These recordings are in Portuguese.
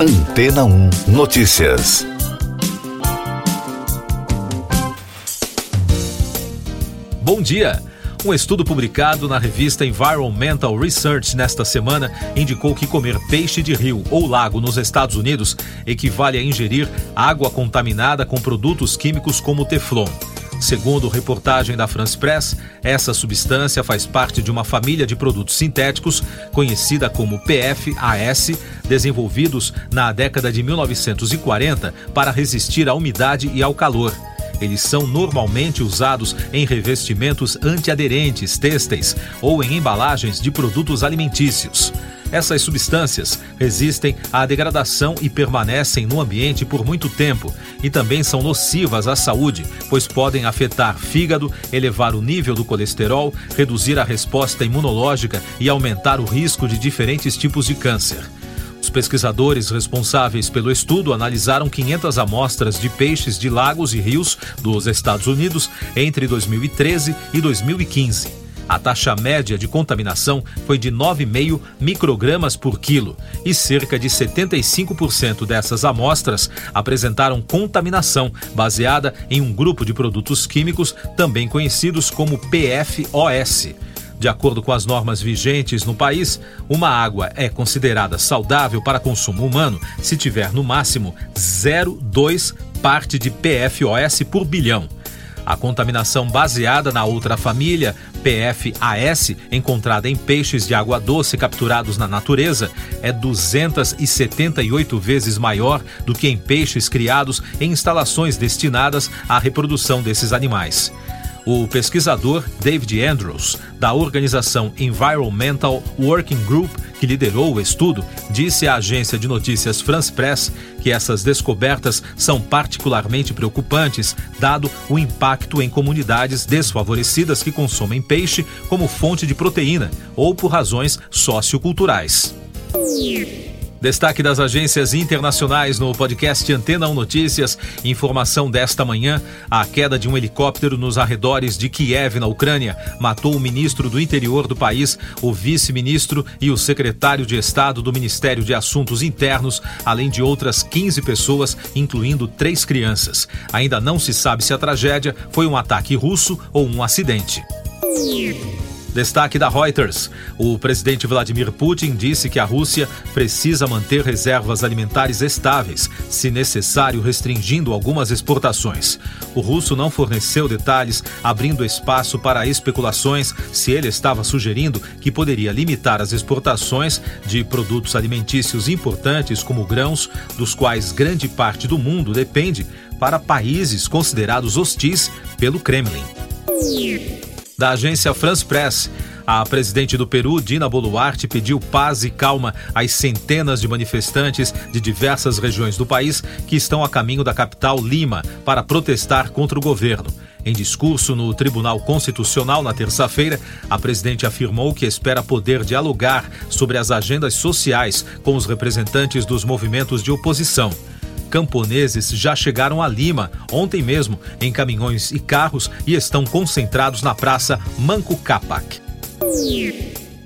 Antena 1 Notícias. Bom dia. Um estudo publicado na revista Environmental Research nesta semana indicou que comer peixe de rio ou lago nos Estados Unidos equivale a ingerir água contaminada com produtos químicos como teflon. Segundo reportagem da France Press, essa substância faz parte de uma família de produtos sintéticos conhecida como PFAS, desenvolvidos na década de 1940 para resistir à umidade e ao calor. Eles são normalmente usados em revestimentos antiaderentes têxteis ou em embalagens de produtos alimentícios. Essas substâncias resistem à degradação e permanecem no ambiente por muito tempo e também são nocivas à saúde, pois podem afetar fígado, elevar o nível do colesterol, reduzir a resposta imunológica e aumentar o risco de diferentes tipos de câncer. Os pesquisadores responsáveis pelo estudo analisaram 500 amostras de peixes de lagos e rios dos Estados Unidos entre 2013 e 2015. A taxa média de contaminação foi de 9,5 microgramas por quilo e cerca de 75% dessas amostras apresentaram contaminação baseada em um grupo de produtos químicos também conhecidos como PFOS. De acordo com as normas vigentes no país, uma água é considerada saudável para consumo humano se tiver no máximo 0,2 parte de PFOS por bilhão. A contaminação baseada na outra família, PFAS, encontrada em peixes de água doce capturados na natureza, é 278 vezes maior do que em peixes criados em instalações destinadas à reprodução desses animais. O pesquisador David Andrews, da organização Environmental Working Group, que liderou o estudo, disse à agência de notícias France Press que essas descobertas são particularmente preocupantes, dado o impacto em comunidades desfavorecidas que consomem peixe como fonte de proteína ou por razões socioculturais. Destaque das agências internacionais no podcast Antena 1 Notícias. Informação desta manhã: a queda de um helicóptero nos arredores de Kiev, na Ucrânia, matou o ministro do interior do país, o vice-ministro e o secretário de Estado do Ministério de Assuntos Internos, além de outras 15 pessoas, incluindo três crianças. Ainda não se sabe se a tragédia foi um ataque russo ou um acidente. Destaque da Reuters. O presidente Vladimir Putin disse que a Rússia precisa manter reservas alimentares estáveis, se necessário, restringindo algumas exportações. O russo não forneceu detalhes, abrindo espaço para especulações se ele estava sugerindo que poderia limitar as exportações de produtos alimentícios importantes como grãos, dos quais grande parte do mundo depende, para países considerados hostis pelo Kremlin da agência France Press. A presidente do Peru, Dina Boluarte, pediu paz e calma às centenas de manifestantes de diversas regiões do país que estão a caminho da capital Lima para protestar contra o governo. Em discurso no Tribunal Constitucional na terça-feira, a presidente afirmou que espera poder dialogar sobre as agendas sociais com os representantes dos movimentos de oposição camponeses já chegaram a Lima ontem mesmo em caminhões e carros e estão concentrados na praça Manco Capac.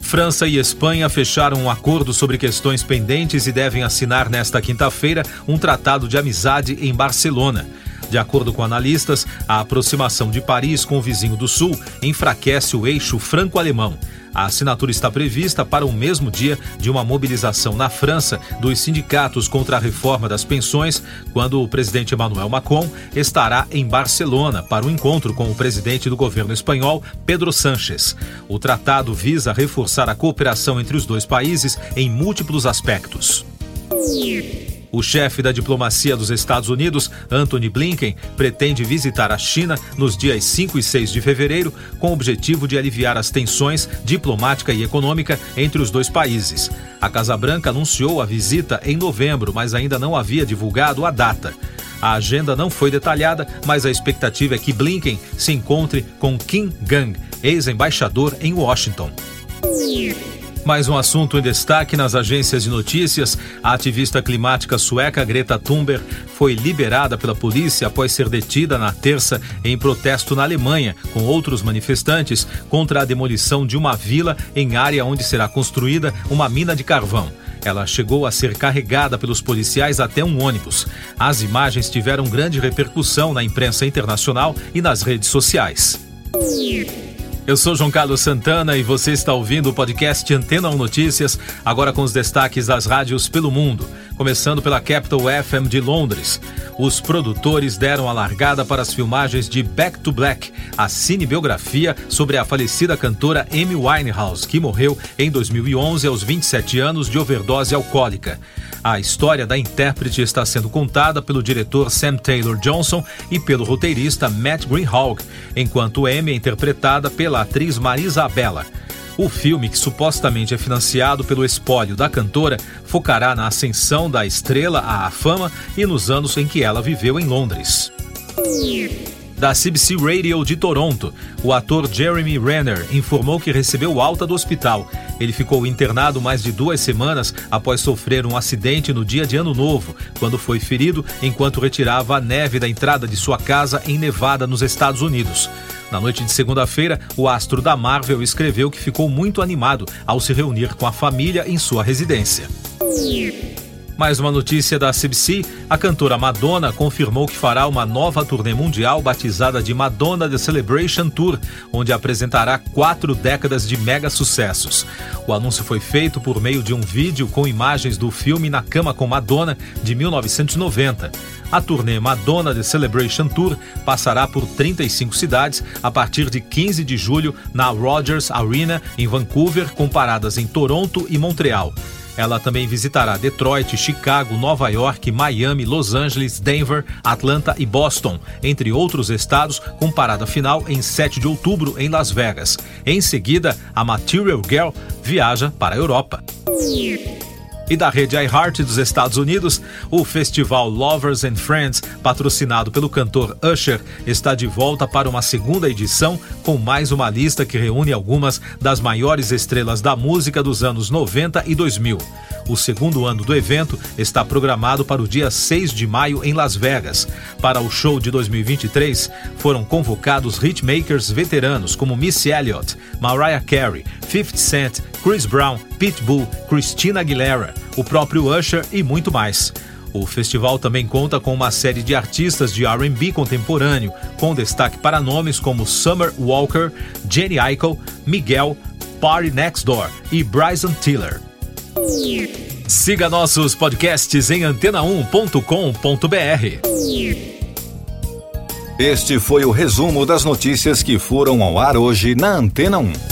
França e Espanha fecharam um acordo sobre questões pendentes e devem assinar nesta quinta-feira um tratado de amizade em Barcelona. De acordo com analistas, a aproximação de Paris com o vizinho do Sul enfraquece o eixo franco-alemão. A assinatura está prevista para o mesmo dia de uma mobilização na França dos sindicatos contra a reforma das pensões, quando o presidente Emmanuel Macron estará em Barcelona para o um encontro com o presidente do governo espanhol, Pedro Sánchez. O tratado visa reforçar a cooperação entre os dois países em múltiplos aspectos. O chefe da diplomacia dos Estados Unidos, Anthony Blinken, pretende visitar a China nos dias 5 e 6 de fevereiro, com o objetivo de aliviar as tensões diplomática e econômica entre os dois países. A Casa Branca anunciou a visita em novembro, mas ainda não havia divulgado a data. A agenda não foi detalhada, mas a expectativa é que Blinken se encontre com Kim Gang, ex-embaixador em Washington. Mais um assunto em destaque nas agências de notícias. A ativista climática sueca Greta Thunberg foi liberada pela polícia após ser detida na terça em protesto na Alemanha com outros manifestantes contra a demolição de uma vila em área onde será construída uma mina de carvão. Ela chegou a ser carregada pelos policiais até um ônibus. As imagens tiveram grande repercussão na imprensa internacional e nas redes sociais. Eu sou João Carlos Santana e você está ouvindo o podcast Antena 1 Notícias, agora com os destaques das rádios pelo mundo, começando pela Capital FM de Londres. Os produtores deram a largada para as filmagens de Back to Black, a cinebiografia sobre a falecida cantora Amy Winehouse, que morreu em 2011 aos 27 anos de overdose alcoólica. A história da intérprete está sendo contada pelo diretor Sam Taylor Johnson e pelo roteirista Matt Greenhalgh, enquanto Amy é interpretada pela atriz Marisa Abela. O filme, que supostamente é financiado pelo espólio da cantora, focará na ascensão da estrela à fama e nos anos em que ela viveu em Londres da CBC Radio de Toronto, o ator Jeremy Renner informou que recebeu alta do hospital. Ele ficou internado mais de duas semanas após sofrer um acidente no dia de Ano Novo, quando foi ferido enquanto retirava a neve da entrada de sua casa em Nevada, nos Estados Unidos. Na noite de segunda-feira, o astro da Marvel escreveu que ficou muito animado ao se reunir com a família em sua residência. Mais uma notícia da CBC: a cantora Madonna confirmou que fará uma nova turnê mundial batizada de Madonna The Celebration Tour, onde apresentará quatro décadas de mega sucessos. O anúncio foi feito por meio de um vídeo com imagens do filme Na Cama com Madonna, de 1990. A turnê Madonna The Celebration Tour passará por 35 cidades a partir de 15 de julho na Rogers Arena, em Vancouver, com paradas em Toronto e Montreal. Ela também visitará Detroit, Chicago, Nova York, Miami, Los Angeles, Denver, Atlanta e Boston, entre outros estados, com parada final em 7 de outubro em Las Vegas. Em seguida, a Material Girl viaja para a Europa e da rede iHeart dos Estados Unidos, o festival Lovers and Friends, patrocinado pelo cantor Usher, está de volta para uma segunda edição com mais uma lista que reúne algumas das maiores estrelas da música dos anos 90 e 2000. O segundo ano do evento está programado para o dia 6 de maio em Las Vegas. Para o show de 2023, foram convocados hitmakers veteranos como Missy Elliott, Mariah Carey, 50 Cent, Chris Brown, Pitbull, Christina Aguilera, o próprio Usher e muito mais. O festival também conta com uma série de artistas de R&B contemporâneo, com destaque para nomes como Summer Walker, Jenny Eichel, Miguel, Party Next Door e Bryson Tiller. Siga nossos podcasts em antena1.com.br. Este foi o resumo das notícias que foram ao ar hoje na Antena 1.